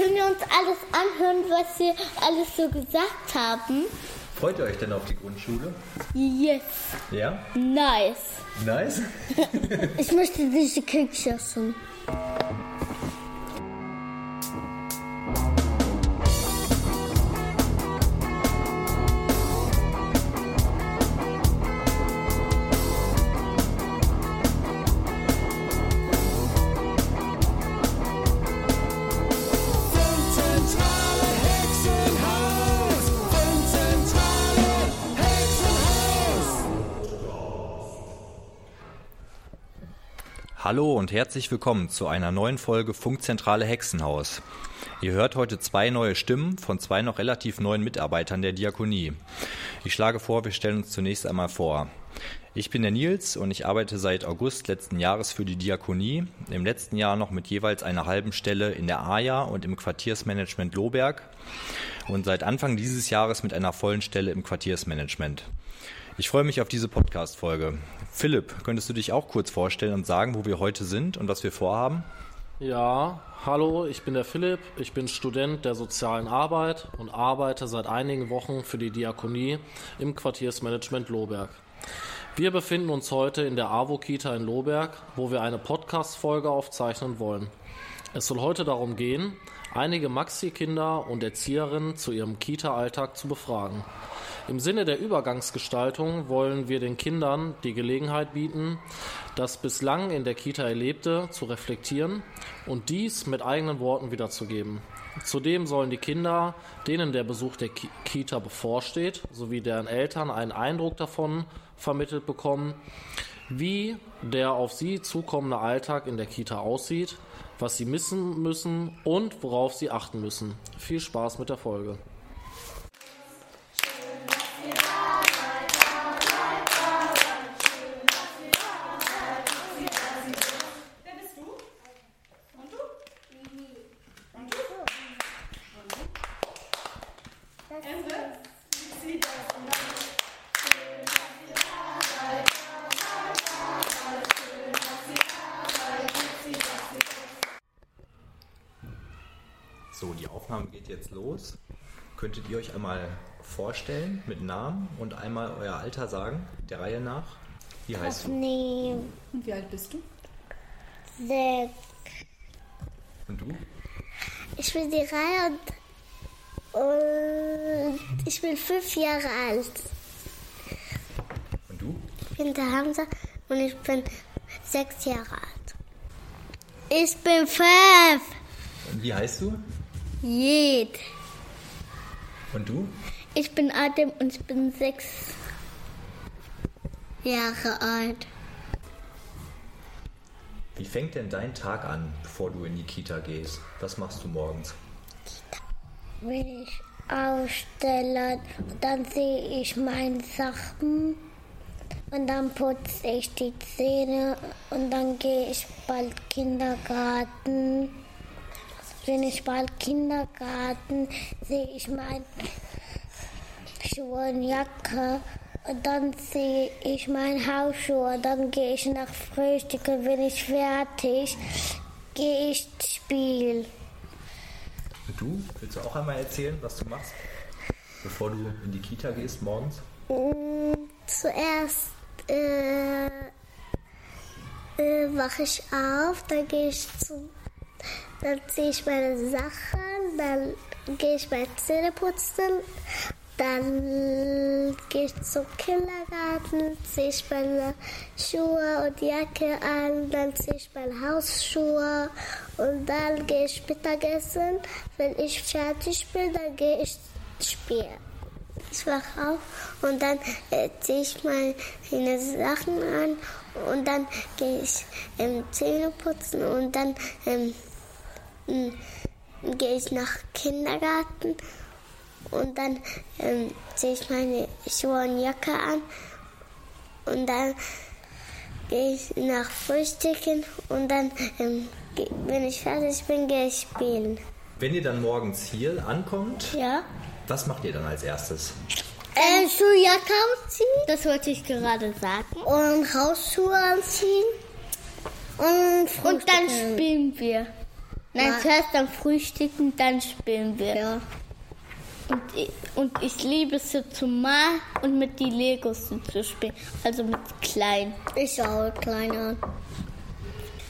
können wir uns alles anhören, was wir alles so gesagt haben? Freut ihr euch denn auf die Grundschule? Yes. Ja? Nice. Nice? Ich möchte diese Kekse essen. Hallo und herzlich willkommen zu einer neuen Folge Funkzentrale Hexenhaus. Ihr hört heute zwei neue Stimmen von zwei noch relativ neuen Mitarbeitern der Diakonie. Ich schlage vor, wir stellen uns zunächst einmal vor. Ich bin der Nils und ich arbeite seit August letzten Jahres für die Diakonie, im letzten Jahr noch mit jeweils einer halben Stelle in der AJA und im Quartiersmanagement Lohberg und seit Anfang dieses Jahres mit einer vollen Stelle im Quartiersmanagement. Ich freue mich auf diese Podcast-Folge. Philipp, könntest du dich auch kurz vorstellen und sagen, wo wir heute sind und was wir vorhaben? Ja, hallo, ich bin der Philipp, ich bin Student der sozialen Arbeit und arbeite seit einigen Wochen für die Diakonie im Quartiersmanagement Lohberg. Wir befinden uns heute in der AWO-Kita in Lohberg, wo wir eine Podcast-Folge aufzeichnen wollen. Es soll heute darum gehen, einige Maxi-Kinder und Erzieherinnen zu ihrem Kita-Alltag zu befragen. Im Sinne der Übergangsgestaltung wollen wir den Kindern die Gelegenheit bieten, das bislang in der Kita Erlebte zu reflektieren und dies mit eigenen Worten wiederzugeben. Zudem sollen die Kinder, denen der Besuch der Ki Kita bevorsteht, sowie deren Eltern einen Eindruck davon vermittelt bekommen, wie der auf sie zukommende Alltag in der Kita aussieht, was sie missen müssen und worauf sie achten müssen. Viel Spaß mit der Folge. Aufnahme geht jetzt los. Könntet ihr euch einmal vorstellen mit Namen und einmal euer Alter sagen, der Reihe nach? Wie heißt du? Nee, Und wie alt bist du? sechs. Und du? Ich bin die Reihe und, und ich bin fünf Jahre alt. Und du? Ich bin der Hamza und ich bin sechs Jahre alt. Ich bin fünf. Und wie heißt du? Jed. Und du? Ich bin Adem und ich bin sechs Jahre alt. Wie fängt denn dein Tag an, bevor du in die Kita gehst? Was machst du morgens? Will ich ausstellen und dann sehe ich meine Sachen und dann putze ich die Zähne und dann gehe ich bald Kindergarten. Bin ich bald Kindergarten, sehe ich meine Schuhe und Jacke und dann sehe ich meine Hausschuhe. Dann gehe ich nach Frühstücken, bin ich fertig, gehe ich spielen. Und du? Willst du auch einmal erzählen, was du machst, bevor du in die Kita gehst morgens? Mm, Zuerst äh, äh, wache ich auf, dann gehe ich zu, dann ziehe ich meine Sachen, dann gehe ich meine Zähne putzen, dann gehe ich zum Kindergarten, ziehe ich meine Schuhe und Jacke an, dann ziehe ich meine Hausschuhe und dann gehe ich Mittagessen. Wenn ich fertig bin, dann gehe ich spielen. Ich wache auf und dann äh, ziehe ich meine Sachen an und dann gehe ich ähm, Zähne putzen und dann ähm, m, gehe ich nach Kindergarten und dann ähm, ziehe ich meine Schuhe und Jacke an und dann gehe ich nach Frühstücken und dann, ähm, wenn ich fertig bin, gehe ich spielen. Wenn ihr dann morgens hier ankommt, Ja? was macht ihr dann als erstes? Äh, Schuhjacke anziehen. Das wollte ich gerade sagen. Und Hausschuhe anziehen. Und, und dann spielen wir. Nein, zuerst dann frühstücken, dann spielen wir. Ja. Und ich, und ich liebe es so zu malen und mit die Legos zu spielen. Also mit kleinen. Ich auch, kleiner.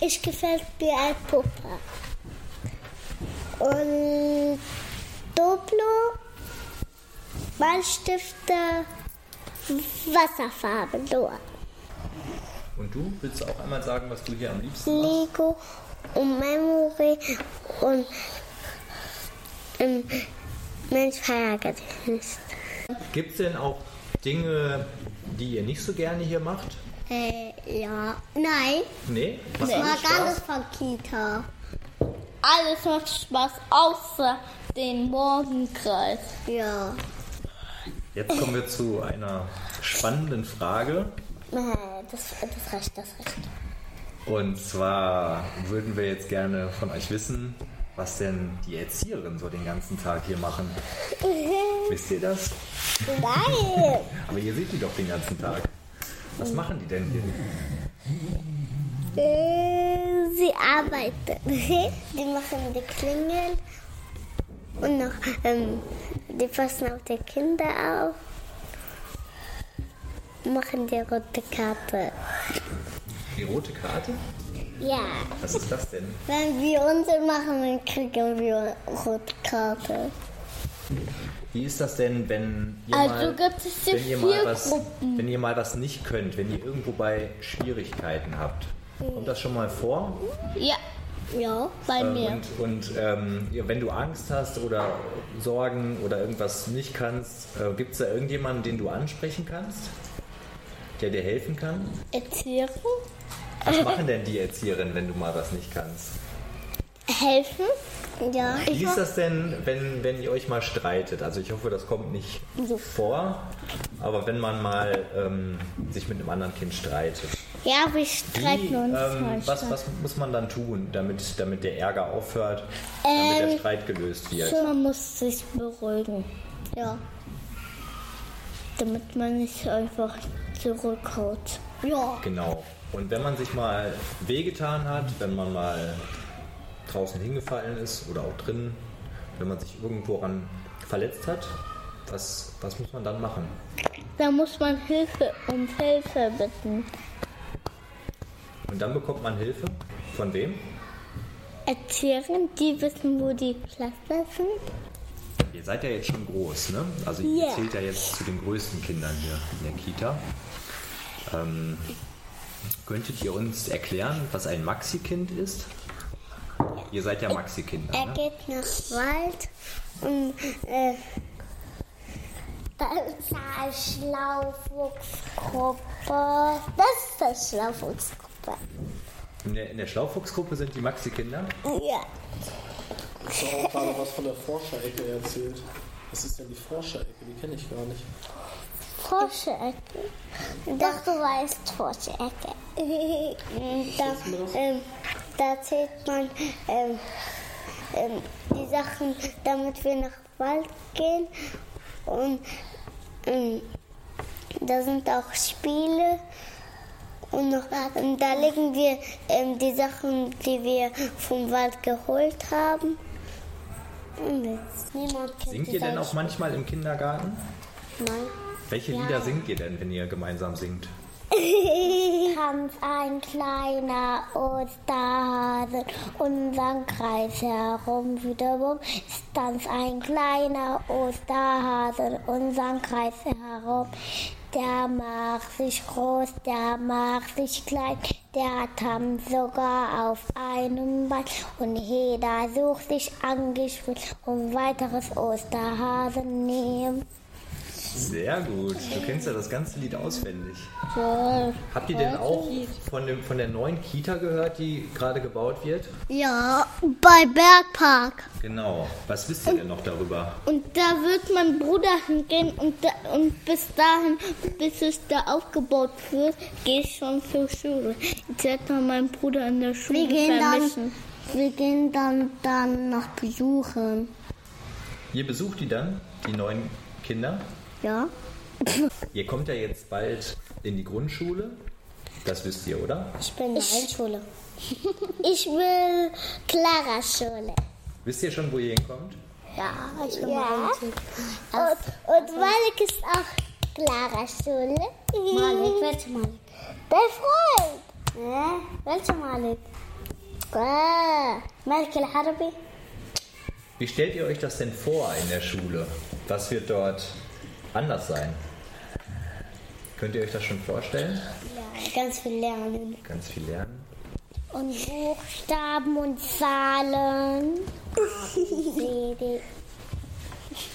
Ich gefällt mir ein Puppe. Und Duplo, Malstifte, Wasserfarben nur. Und du willst auch einmal sagen, was du hier am liebsten machst? Lego und Memory und ähm, Mensch Feiergedächtnis. Gibt es denn auch Dinge, die ihr nicht so gerne hier macht? Äh, ja. Nein, Nee? Ich alles mag alles von Kita. Alles macht Spaß, außer den Morgenkreis. Ja. Jetzt kommen wir zu einer spannenden Frage. Äh, Das, das reicht, das reicht. Und zwar würden wir jetzt gerne von euch wissen, was denn die Erzieherinnen so den ganzen Tag hier machen. Wisst ihr das? Nein! Aber ihr seht die doch den ganzen Tag. Was machen die denn hier? Äh, Sie arbeiten. Die machen die Klingel und noch, ähm, die passen auf die Kinder auf. Machen die rote Karte. Die rote Karte? Ja. Was ist das denn? Wenn wir Unsinn machen, dann kriegen wir rote Karte. Wie ist das denn, wenn ihr Also mal, gibt es hier wenn ihr mal was, Gruppen. wenn ihr mal was nicht könnt, wenn ihr irgendwo bei Schwierigkeiten habt? Kommt das schon mal vor? Ja, Ja. bei Äh, mir. Und, und ähm, wenn du Angst hast oder Sorgen oder irgendwas nicht kannst, äh, gibt es da irgendjemanden, den du ansprechen kannst, der dir helfen kann? Erzählen, Was machen denn die Erzieherinnen, wenn du mal was nicht kannst? helfen. Ja. Wie ist das denn, wenn, wenn ihr euch mal streitet? Also ich hoffe, das kommt nicht vor, aber wenn man mal ähm, sich mit einem anderen Kind streitet. Ja, wir Wie, streiten uns ähm, was, was muss man dann tun, damit, damit der Ärger aufhört, damit der Streit gelöst wird? Man muss sich beruhigen, Ja. damit man nicht einfach zurückhaut. Ja. Genau. Und wenn man sich mal wehgetan hat, wenn man mal draußen hingefallen ist oder auch drinnen, wenn man sich irgendwo ran verletzt hat, was, was muss man dann machen? Da muss man Hilfe um Hilfe bitten. Und dann bekommt man Hilfe? Von wem? Erzählen, die wissen, wo die Pflaster sind. Ihr seid ja jetzt schon groß, ne? Also ihr Ja. zählt ja jetzt zu den größten Kindern hier in der Kita. Ähm, könntet ihr uns erklären, was ein Maxi-Kind ist? Ihr seid ja Maxi-Kinder, Er ne? geht nach Wald und äh, da ist eine Schlaufuchsgruppe. Das ist eine Schlaufuchsgruppe. In der, in der Schlaufuchsgruppe sind die Maxi-Kinder. Ja. Ich habe gerade was von der Forscherecke erzählt. Was ist denn die Forscherecke? Die kenne ich gar nicht. Forscherecke. Doch, du weißt Forscherecke. da, ähm, da zählt man ähm, ähm, die Sachen, damit wir nach Wald gehen. Und ähm, da sind auch Spiele. Und noch, ähm, da legen wir ähm, die Sachen, die wir vom Wald geholt haben. Und jetzt, niemand kennt Singt ihr denn auch manchmal im Kindergarten? Nein. Welche Lieder singt ihr denn, wenn ihr gemeinsam singt? Tanz ein kleiner Osterhase unseren Kreis herum wiederum. Tanz ein kleiner Osterhase unseren Kreis herum. Der macht sich groß, der macht sich klein, der tanzt sogar auf einem Bein. Und jeder sucht sich angeschwitzt und weiteres Osterhasen nehmen. Sehr gut. Du kennst ja das ganze Lied auswendig. So, Habt ihr denn auch von, dem, von der neuen Kita gehört, die gerade gebaut wird? Ja, bei Bergpark. Genau. Was wisst ihr denn noch darüber? Und da wird mein Bruder hingehen und, da, und bis dahin, bis es da aufgebaut wird, gehe ich schon zur Schule. Jetzt wird man meinen Bruder in der Schule Wir gehen dann, vermissen. wir gehen dann, dann noch besuchen. Ihr besucht die dann, die neuen Kinder? Ja? Ihr kommt ja jetzt bald in die Grundschule. Das wisst ihr, oder? Ich bin in der Einschule. Ich will Clara Schule. Wisst ihr schon, wo ihr hinkommt? Ja, ich will ja. Und, und Malik ist auch Clara Schule. Malik, welcher Malik? Dein Freund. Ja, welcher Malik? Ah. Malik al-Harabi? Wie stellt ihr euch das denn vor in der Schule? Was wird dort anders sein? Könnt ihr euch das schon vorstellen? Ganz viel lernen. Ganz viel lernen. Und Buchstaben und Zahlen.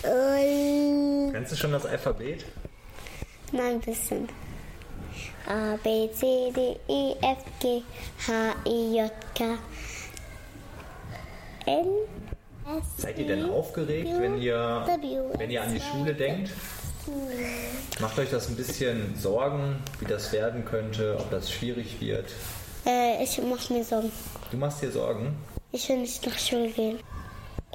Und Kennst du schon das Alphabet? Nein, ein bisschen. A, B, C, D, E, F, G, H, I, J, K, L. Seid ihr denn aufgeregt, wenn ihr, wenn ihr an die Schule denkt? Macht euch das ein bisschen Sorgen, wie das werden könnte, ob das schwierig wird? Äh, ich mach mir Sorgen. Du machst dir Sorgen? Ich will nicht nach Schule gehen.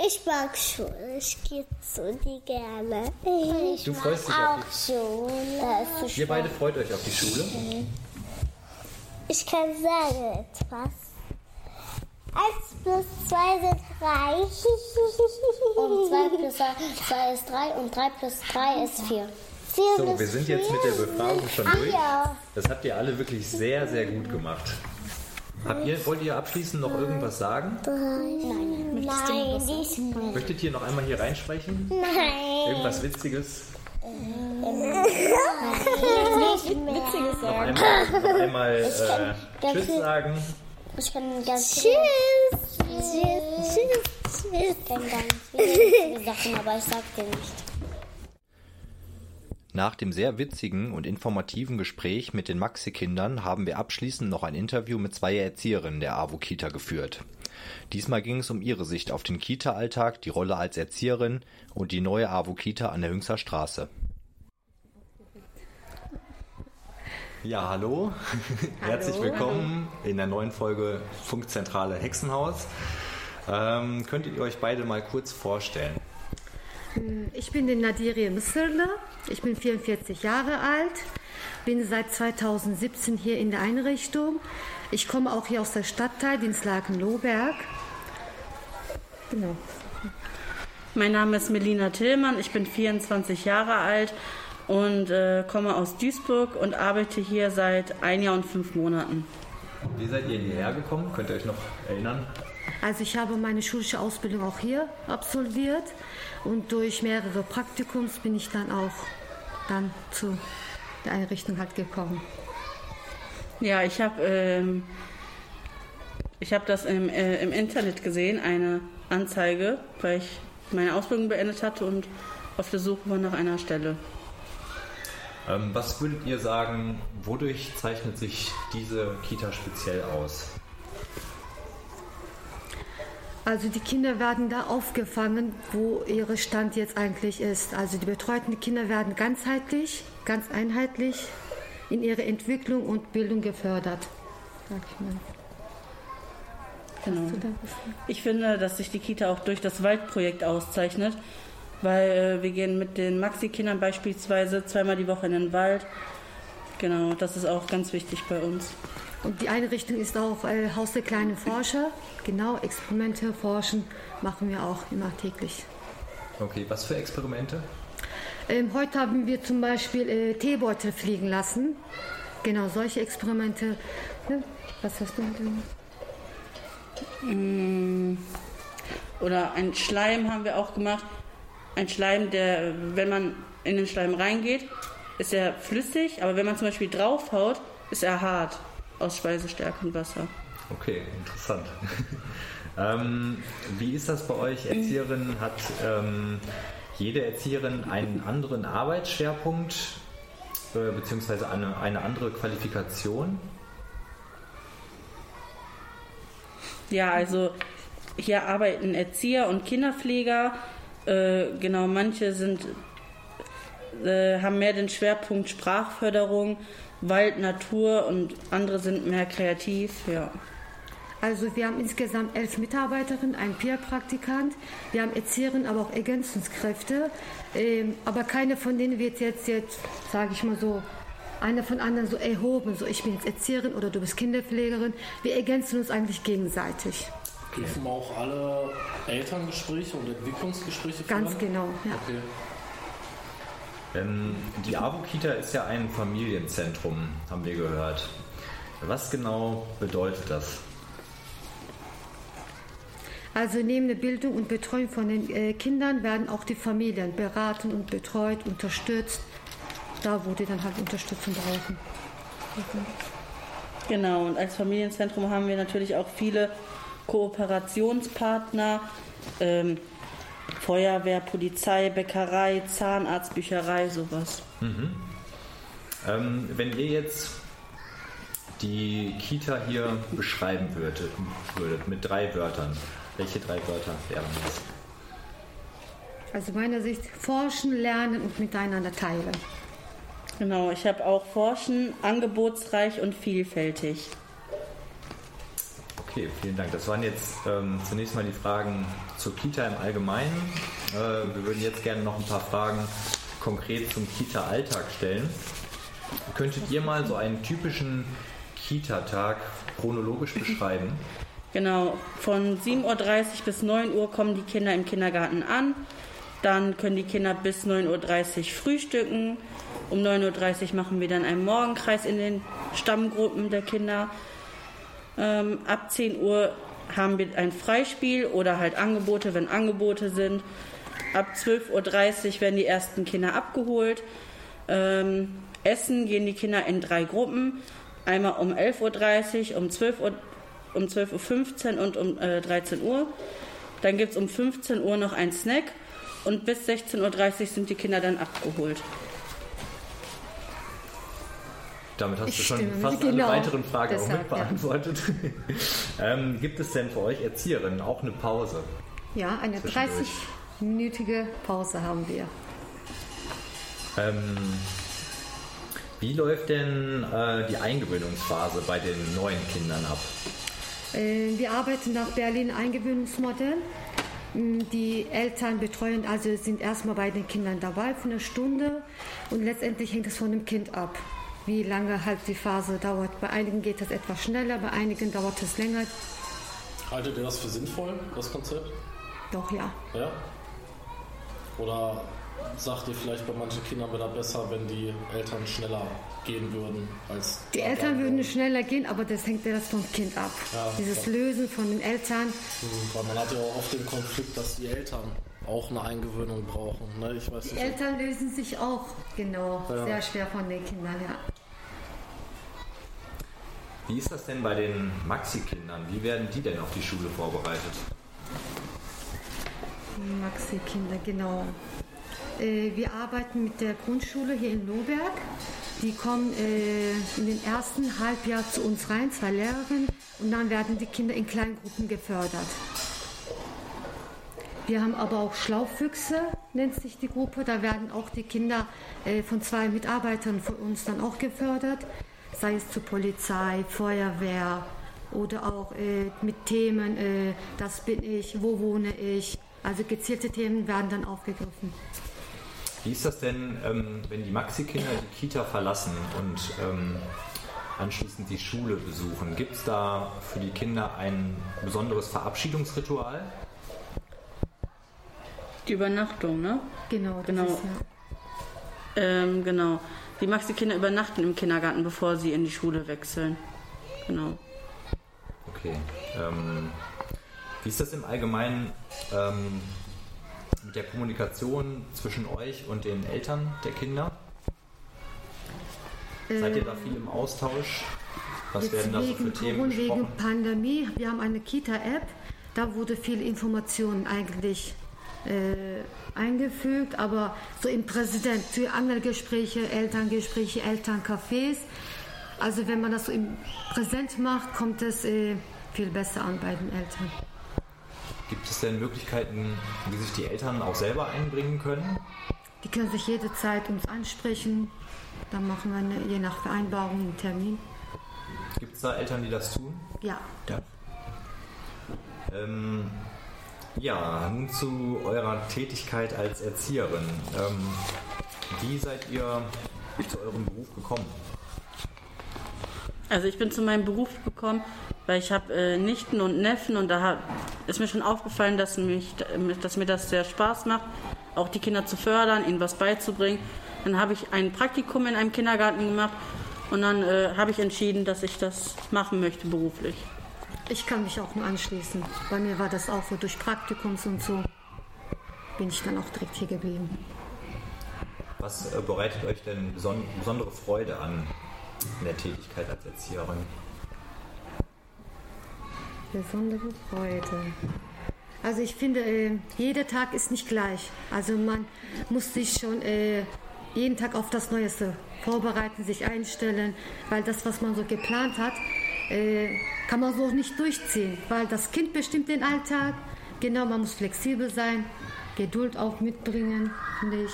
ich mag Schule. Ich gehe zu die gerne. Ich Du freust dich auch auf Schule. Die, Ihr beide freut euch auf die Schule? Ich kann sagen etwas. 1 plus 2 sind 3. Und 2 plus 2 ist 3 und 3 plus 3 ist 4. So, wir sind jetzt mit der Befragung schon durch. Das habt ihr alle wirklich sehr, sehr gut gemacht. Habt ihr, wollt ihr abschließend noch irgendwas sagen? Nein, nicht. Möchtet ihr noch einmal hier reinsprechen? Nein. Irgendwas Witziges? Witziges Noch einmal, noch einmal äh, Tschüss sagen. Ich kann ganz Tschüss. Tschüss. Tschüss. Ich kann ganz viele Sachen, aber ich sag dir nicht. Nach dem sehr witzigen und informativen Gespräch mit den Maxi-Kindern haben wir abschließend noch ein Interview mit zwei Erzieherinnen der AWO-Kita geführt. Diesmal ging es um ihre Sicht auf den Kita-Alltag, die Rolle als Erzieherin und die neue AWO-Kita an der Hüngster Straße. Ja, hallo. Herzlich willkommen in der neuen Folge Funkzentrale Hexenhaus. Ähm, könntet ihr euch beide mal kurz vorstellen? Ich bin die Nadiri Mısırlı. Ich bin 44 Jahre alt, bin seit 2017 hier in der Einrichtung. Ich komme auch hier aus der Stadtteil Dienstlaken-Lohberg. Genau. Mein Name ist Melina Tillmann, ich bin 24 Jahre alt und äh, komme aus Duisburg und arbeite hier seit ein Jahr und fünf Monaten. Wie seid ihr hierher gekommen? Könnt ihr euch noch erinnern? Also ich habe meine schulische Ausbildung auch hier absolviert und durch mehrere Praktikums bin ich dann auch dann zu der Einrichtung halt gekommen. Ja, ich habe ähm, ich hab das im, äh, im Internet gesehen, eine Anzeige, weil ich meine Ausbildung beendet hatte und auf der Suche war nach einer Stelle. Ähm, was würdet ihr sagen, wodurch zeichnet sich diese Kita speziell aus? Also die Kinder werden da aufgefangen, wo ihr Stand jetzt eigentlich ist. Also die betreuten Kinder werden ganzheitlich, ganz einheitlich in ihrer Entwicklung und Bildung gefördert. Sag ich mal. Genau. Ich finde, dass sich die Kita auch durch das Waldprojekt auszeichnet, weil äh, wir gehen mit den Maxi-Kindern beispielsweise zweimal die Woche in den Wald. Genau, das ist auch ganz wichtig bei uns. Und die Einrichtung ist auch äh, Haus der kleinen Forscher. Genau, Experimente forschen machen wir auch immer täglich. Okay, was für Experimente? Ähm, heute haben wir zum Beispiel äh, Teebeutel fliegen lassen. Genau, solche Experimente. Ne? Was hast du mit dem? Oder ein Schleim haben wir auch gemacht. Ein Schleim, der, wenn man in den Schleim reingeht, ist er flüssig, aber wenn man zum Beispiel draufhaut, ist er hart aus Speisestärke und Wasser. Okay, interessant. ähm, wie ist das bei euch? Erzieherin hat ähm, jede Erzieherin einen anderen Arbeitsschwerpunkt äh, beziehungsweise eine, eine andere Qualifikation? Ja, also hier arbeiten Erzieher und Kinderpfleger. Äh, genau, manche sind, äh, haben mehr den Schwerpunkt Sprachförderung, Wald, Natur und andere sind mehr kreativ. Ja. Also wir haben insgesamt elf Mitarbeiterinnen, einen Peer-Praktikant, wir haben Erzieherinnen, aber auch Ergänzungskräfte. Ähm, aber keine von denen wird jetzt, jetzt sage ich mal so, einer von anderen so erhoben, so ich bin jetzt Erzieherin oder du bist Kinderpflegerin. Wir ergänzen uns eigentlich gegenseitig. Dürfen auch alle Elterngespräche und Entwicklungsgespräche führen? Ganz genau, ja. Okay. Ähm, die AWO-Kita ist ja ein Familienzentrum, haben wir gehört. Was genau bedeutet das? Also neben der Bildung und Betreuung von den äh, Kindern werden auch die Familien beraten und betreut, unterstützt, da wo die dann halt Unterstützung brauchen. Genau, und als Familienzentrum haben wir natürlich auch viele Kooperationspartner. Ähm, Feuerwehr, Polizei, Bäckerei, Zahnarzt, Bücherei, sowas. Ähm, wenn ihr jetzt die Kita hier beschreiben würdet, würdet mit drei Wörtern, welche drei Wörter wären das? Also meiner Sicht forschen, lernen und miteinander teilen. Genau, ich habe auch Forschen, angebotsreich und vielfältig. Okay, vielen Dank. Das waren jetzt ähm, zunächst mal die Fragen zur Kita im Allgemeinen. Äh, wir würden jetzt gerne noch ein paar Fragen konkret zum Kita-Alltag stellen. Könntet ihr mal so einen typischen Kita-Tag chronologisch beschreiben? Genau, von 7.30 Uhr bis 9 Uhr kommen die Kinder im Kindergarten an. Dann können die Kinder bis 9.30 Uhr frühstücken. Um 9.30 Uhr machen wir dann einen Morgenkreis in den Stammgruppen der Kinder. Ähm, ab 10 Uhr haben wir ein Freispiel oder halt Angebote, wenn Angebote sind. Ab 12.30 Uhr werden die ersten Kinder abgeholt. Ähm, essen gehen die Kinder in drei Gruppen. Einmal um 11.30 Uhr, um 12 Uhr, um 12.15 Uhr und um äh, 13 Uhr. Dann gibt es um 15 Uhr noch einen Snack und bis 16.30 Uhr sind die Kinder dann abgeholt. Damit hast du schon stimme, fast genau. alle weiteren Fragen auch Deshalb, mit beantwortet. ähm, gibt es denn für euch Erzieherinnen auch eine Pause? Ja, eine Zwischendurch. 30-minütige Pause haben wir. Ähm, wie läuft denn äh, die Eingewöhnungsphase bei den neuen Kindern ab? Äh, Wir arbeiten nach Berlin Eingewöhnungsmodell. Mm, Die Eltern betreuen, also sind erstmal bei den Kindern dabei für eine Stunde und letztendlich hängt es von dem Kind ab, wie lange halt die Phase dauert. Bei einigen geht es etwas schneller, bei einigen dauert es länger. Haltet ihr das für sinnvoll, das Konzept? Doch ja. Ja? Oder sagt ihr vielleicht bei manchen Kindern wäre das besser, wenn die Eltern schneller gehen würden als Die Eltern würden schneller gehen, aber das hängt ja das vom Kind ab. Ja, Dieses klar. Lösen von den Eltern. Weil man hat ja auch oft den Konflikt, dass die Eltern auch eine Eingewöhnung brauchen. Ne? Ich weiß Die nicht. Eltern lösen sich auch, genau, Ja. sehr schwer von den Kindern, ja. Wie ist das denn bei den Maxi-Kindern? Wie werden die denn auf die Schule vorbereitet? Maxi-Kinder, genau. Äh, wir arbeiten mit der Grundschule hier in Lohberg. Die kommen äh, in den ersten Halbjahr zu uns rein, zwei Lehrerinnen, und dann werden die Kinder in Kleingruppen gefördert. Wir haben aber auch Schlaufüchse, nennt sich die Gruppe. Da werden auch die Kinder äh, von zwei Mitarbeitern von uns dann auch gefördert, sei es zur Polizei, Feuerwehr oder auch äh, mit Themen, äh, das bin ich, wo wohne ich. Also gezielte Themen werden dann aufgegriffen. Wie ist das denn, ähm, wenn die Maxi-Kinder die Kita verlassen und ähm, anschließend die Schule besuchen? Gibt es da für die Kinder ein besonderes Verabschiedungsritual? Die Übernachtung, ne? Genau, das Genau. ist ja. Ähm, genau. Die Maxi-Kinder übernachten im Kindergarten, bevor sie in die Schule wechseln. Genau. Okay. Ähm, wie ist das im Allgemeinen ähm, mit der Kommunikation zwischen euch und den Eltern der Kinder? Seid ihr da viel im Austausch? Was Jetzt werden da so für wegen Themen Corona, wegen? Pandemie, wir haben eine Kita-App, da wurde viel Information eigentlich äh, eingefügt, aber so im Präsident für Angelgespräche, Elterngespräche, Elterncafés. Also wenn man das so im Präsent macht, kommt es äh, viel besser an bei den Eltern. Gibt es denn Möglichkeiten, wie sich die Eltern auch selber einbringen können? Die können sich jederzeit uns ansprechen, dann machen wir eine, je nach Vereinbarung einen Termin. Gibt es da Eltern, die das tun? Ja, Ja. Ähm, ja, nun zu eurer Tätigkeit als Erzieherin. Ähm, wie seid ihr zu eurem Beruf gekommen? Also ich bin zu meinem Beruf gekommen, weil ich habe äh, Nichten und Neffen und da hab, ist mir schon aufgefallen, dass, mich, dass mir das sehr Spaß macht, auch die Kinder zu fördern, ihnen was beizubringen. Dann habe ich ein Praktikum in einem Kindergarten gemacht und dann äh, habe ich entschieden, dass ich das machen möchte beruflich. Ich kann mich auch nur anschließen. Bei mir war das auch so durch Praktikums und so. Bin ich dann auch direkt hier geblieben. Was äh, bereitet euch denn beson besondere Freude an in der Tätigkeit als Erzieherin? Besondere Freude. Also ich finde, äh, jeder Tag ist nicht gleich. Also man muss sich schon äh, jeden Tag auf das Neueste vorbereiten, sich einstellen, weil das, was man so geplant hat, äh, kann man so nicht durchziehen, weil das Kind bestimmt den Alltag. Genau, man muss flexibel sein, Geduld auch mitbringen, finde ich.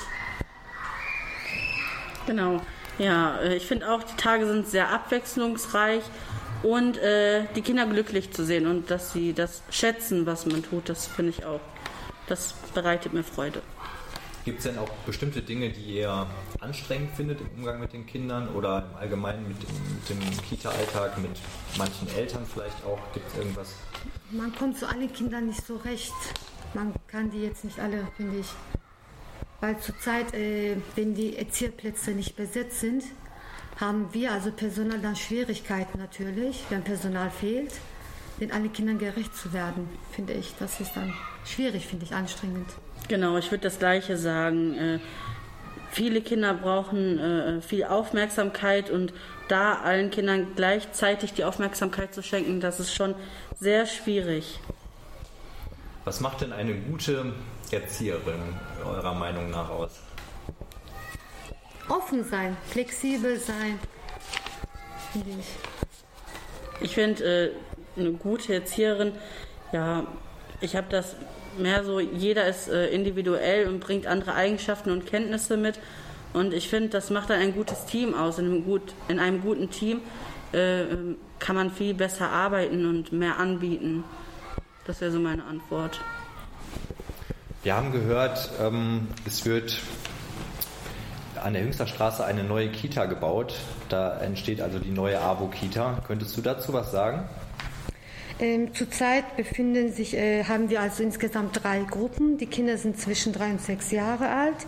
Genau. Ja, äh, ich finde auch, die Tage sind sehr abwechslungsreich und äh, die Kinder glücklich zu sehen und dass sie das schätzen, was man tut, das finde ich auch. Das bereitet mir Freude. Gibt es denn auch bestimmte Dinge, die ihr anstrengend findet im Umgang mit den Kindern oder im Allgemeinen mit, dem Kita-Alltag, mit manchen Eltern vielleicht auch? Gibt es irgendwas? Man kommt zu allen Kindern nicht so recht. Man kann die jetzt nicht alle, finde ich. Weil zurzeit, äh, wenn die Erzieherplätze nicht besetzt sind, haben wir, also Personal, dann Schwierigkeiten natürlich, wenn Personal fehlt, den allen Kindern gerecht zu werden, finde ich. Das ist dann schwierig, finde ich, anstrengend. Genau, ich würde das Gleiche sagen. Äh, viele Kinder brauchen äh, viel Aufmerksamkeit und da allen Kindern gleichzeitig die Aufmerksamkeit zu schenken, das ist schon sehr schwierig. Was macht denn eine gute Erzieherin eurer Meinung nach aus? Offen sein, flexibel sein. Ich finde, äh, eine gute Erzieherin, ja, ich habe das mehr so, jeder ist äh, individuell und bringt andere Eigenschaften und Kenntnisse mit. Und ich finde, das macht dann ein gutes Team aus. In einem, gut, in einem guten Team äh, kann man viel besser arbeiten und mehr anbieten. Das wäre so meine Antwort. Wir haben gehört, ähm, es wird an der Hüngsterstraße eine neue Kita gebaut. Da entsteht also die neue AWO-Kita. Könntest du dazu was sagen? Ähm, zurzeit befinden sich, äh, haben wir also insgesamt drei Gruppen. Die Kinder sind zwischen drei und sechs Jahre alt.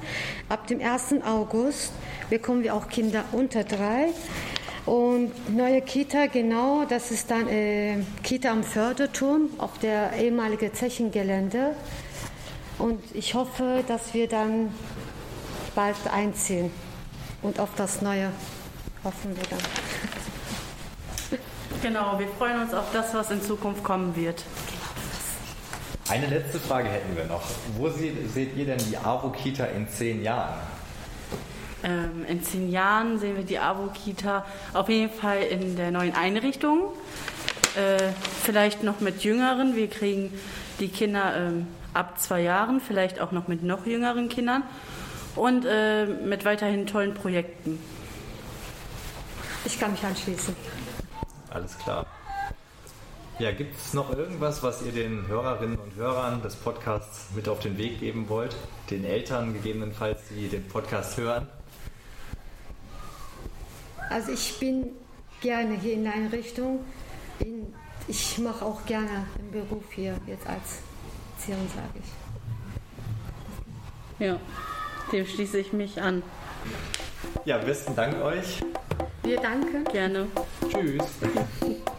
Ab dem 1. August bekommen wir auch Kinder unter drei. Und neue Kita, genau, das ist dann äh, Kita am Förderturm auf der ehemaligen Zechengelände. Und ich hoffe, dass wir dann bald einziehen. Und auf das Neue hoffen wir dann. Genau, wir freuen uns auf das, was in Zukunft kommen wird. Eine letzte Frage hätten wir noch. Wo seht, seht ihr denn die AWO-Kita in zehn Jahren? Ähm, in zehn Jahren sehen wir die AWO-Kita auf jeden Fall in der neuen Einrichtung. Äh, vielleicht noch mit Jüngeren. Wir kriegen die Kinder ähm, ab zwei Jahren, vielleicht auch noch mit noch jüngeren Kindern und äh, mit weiterhin tollen Projekten. Ich kann mich anschließen. Alles klar. Ja, gibt es noch irgendwas, was ihr den Hörerinnen und Hörern des Podcasts mit auf den Weg geben wollt? Den Eltern gegebenenfalls, die den Podcast hören? Also ich bin gerne hier in der Einrichtung. In, ich mache auch gerne den Beruf hier jetzt als Erzieherin, sage ich. Ja, dem schließe ich mich an. Ja, besten Dank euch. Wir danken. Gerne. Tschüss.